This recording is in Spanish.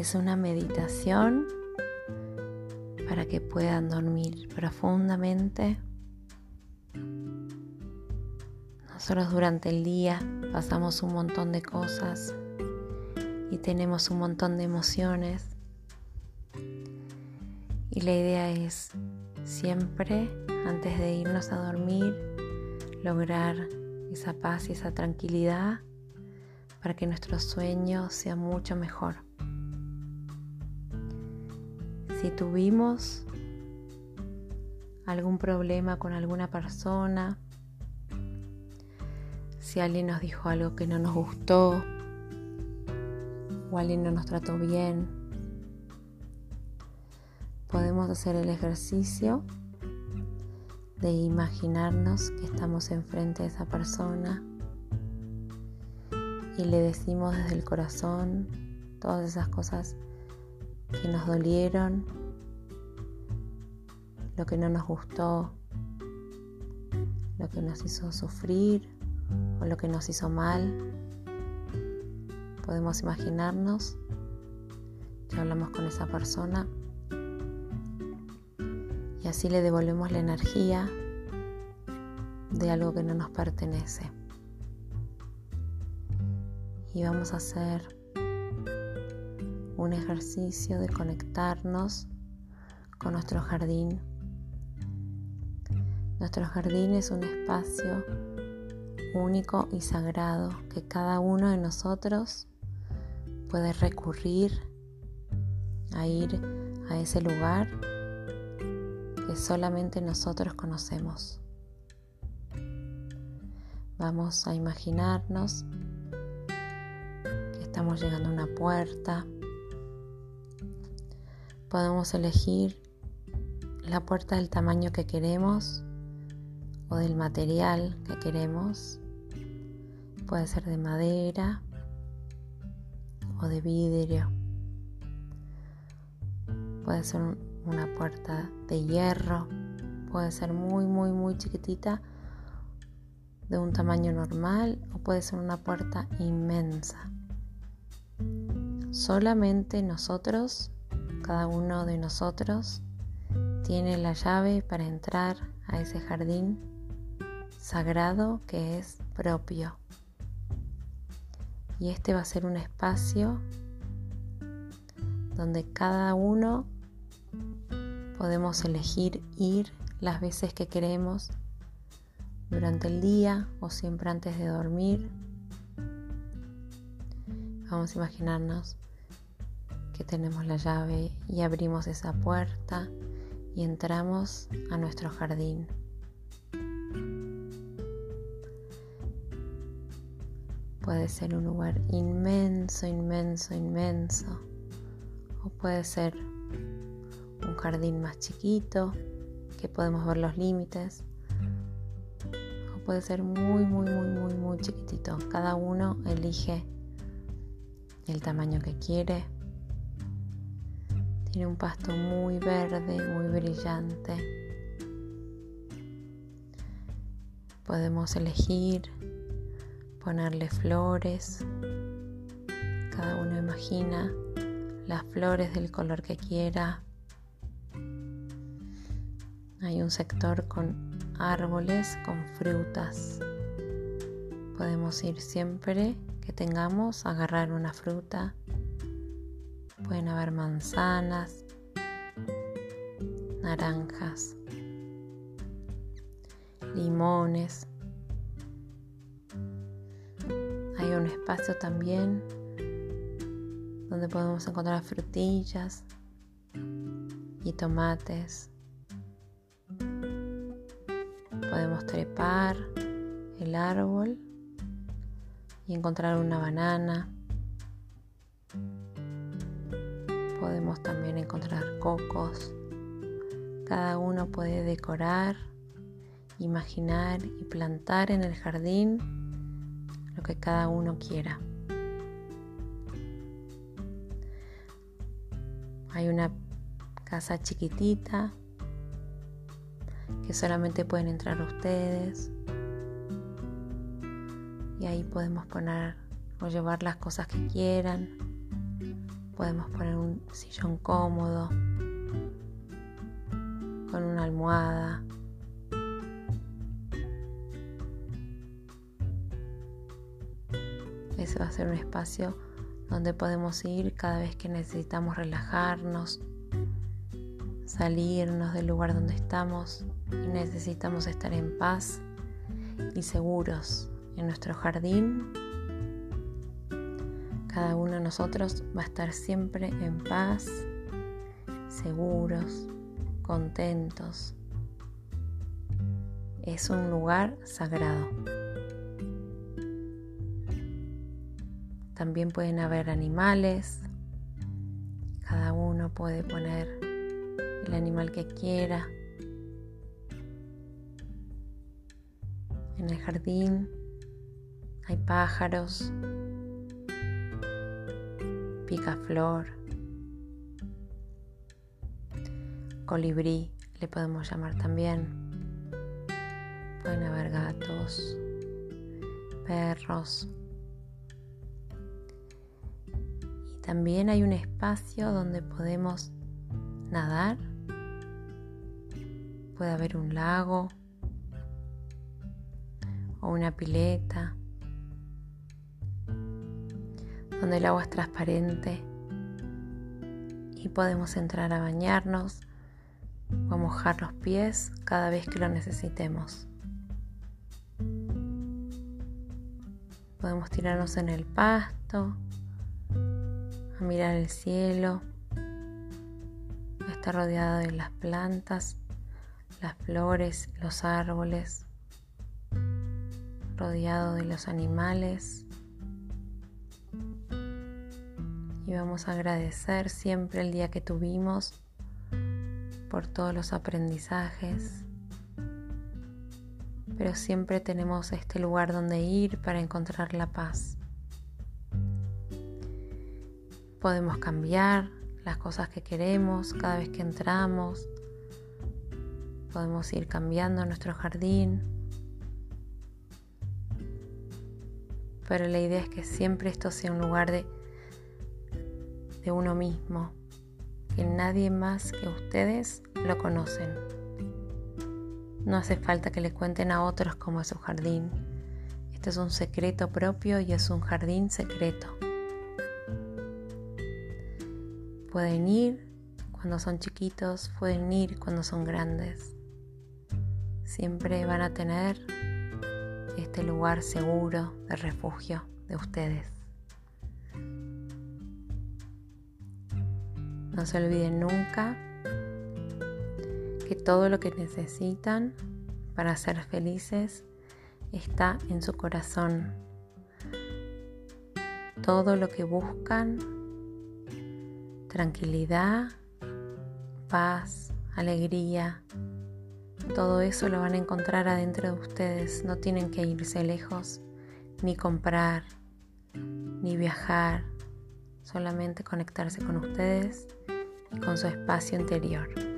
es una meditación para que puedan dormir profundamente. Nosotros durante el día pasamos un montón de cosas y tenemos un montón de emociones. Y la idea es siempre, antes de irnos a dormir, lograr esa paz y esa tranquilidad para que nuestro sueño sea mucho mejor. Si tuvimos algún problema con alguna persona, si alguien nos dijo algo que no nos gustó o alguien no nos trató bien, podemos hacer el ejercicio de imaginarnos que estamos enfrente de esa persona y le decimos desde el corazón todas esas cosas que nos dolieron, lo que no nos gustó, lo que nos hizo sufrir o lo que nos hizo mal. Podemos imaginarnos que hablamos con esa persona y así le devolvemos la energía de algo que no nos pertenece y vamos a hacer un ejercicio de conectarnos con nuestro jardín. Nuestro jardín es un espacio único y sagrado que cada uno de nosotros puede recurrir a ir a ese lugar que solamente nosotros conocemos. Vamos a imaginarnos estamos llegando a una puerta. Podemos elegir la puerta del tamaño que queremos o del material que queremos. Puede ser de madera o de vidrio. Puede ser una puerta de hierro. Puede ser muy, muy, muy chiquitita de un tamaño normal o puede ser una puerta inmensa. Solamente nosotros, cada uno de nosotros, tiene la llave para entrar a ese jardín sagrado que es propio. Y este va a ser un espacio donde cada uno podemos elegir ir las veces que queremos durante el día o siempre antes de dormir Vamos a imaginarnos tenemos la llave y abrimos esa puerta y entramos a nuestro jardín. Puede ser un lugar inmenso, inmenso, inmenso. O puede ser un jardín más chiquito, que podemos ver los límites. O puede ser muy, muy, muy, muy, muy chiquitito. Cada uno elige el tamaño que quiere. Tiene un pasto muy verde, muy brillante. Podemos elegir ponerle flores. Cada uno imagina las flores del color que quiera. Hay un sector con árboles, con frutas. Podemos ir siempre tengamos, agarrar una fruta. Pueden haber manzanas, naranjas, limones. Hay un espacio también donde podemos encontrar frutillas y tomates. Podemos trepar el árbol y encontrar una banana. Podemos también encontrar cocos. Cada uno puede decorar, imaginar y plantar en el jardín lo que cada uno quiera. Hay una casa chiquitita que solamente pueden entrar ustedes y ahí podemos poner o llevar las cosas que quieran. Podemos poner un sillón cómodo, con una almohada. Ese va a ser un espacio donde podemos ir cada vez que necesitamos relajarnos, salirnos del lugar donde estamos y necesitamos estar en paz y seguros en nuestro jardín. Cada uno de nosotros va a estar siempre en paz, seguros, contentos. Es un lugar sagrado. También pueden haber animales. Cada uno puede poner el animal que quiera. En el jardín hay pájaros, picaflor, colibrí, le podemos llamar también. Pueden haber gatos, perros. Y también hay un espacio donde podemos nadar. Puede haber un lago o una pileta donde el agua es transparente y podemos entrar a bañarnos o a mojar los pies cada vez que lo necesitemos. Podemos tirarnos en el pasto, a mirar el cielo, a estar rodeado de las plantas, las flores, los árboles rodeado de los animales. Y vamos a agradecer siempre el día que tuvimos por todos los aprendizajes. Pero siempre tenemos este lugar donde ir para encontrar la paz. Podemos cambiar las cosas que queremos cada vez que entramos. Podemos ir cambiando nuestro jardín pero la idea es que siempre esto sea un lugar de, de uno mismo, que nadie más que ustedes lo conocen. No hace falta que le cuenten a otros cómo es su jardín. Este es un secreto propio y es un jardín secreto. Pueden ir cuando son chiquitos, pueden ir cuando son grandes. Siempre van a tener este lugar seguro de refugio de ustedes. No se olviden nunca que todo lo que necesitan para ser felices está en su corazón. Todo lo que buscan, tranquilidad, paz, alegría, todo eso lo van a encontrar adentro de ustedes. No tienen que irse lejos, ni comprar, ni viajar. Solamente conectarse con ustedes con su espacio interior.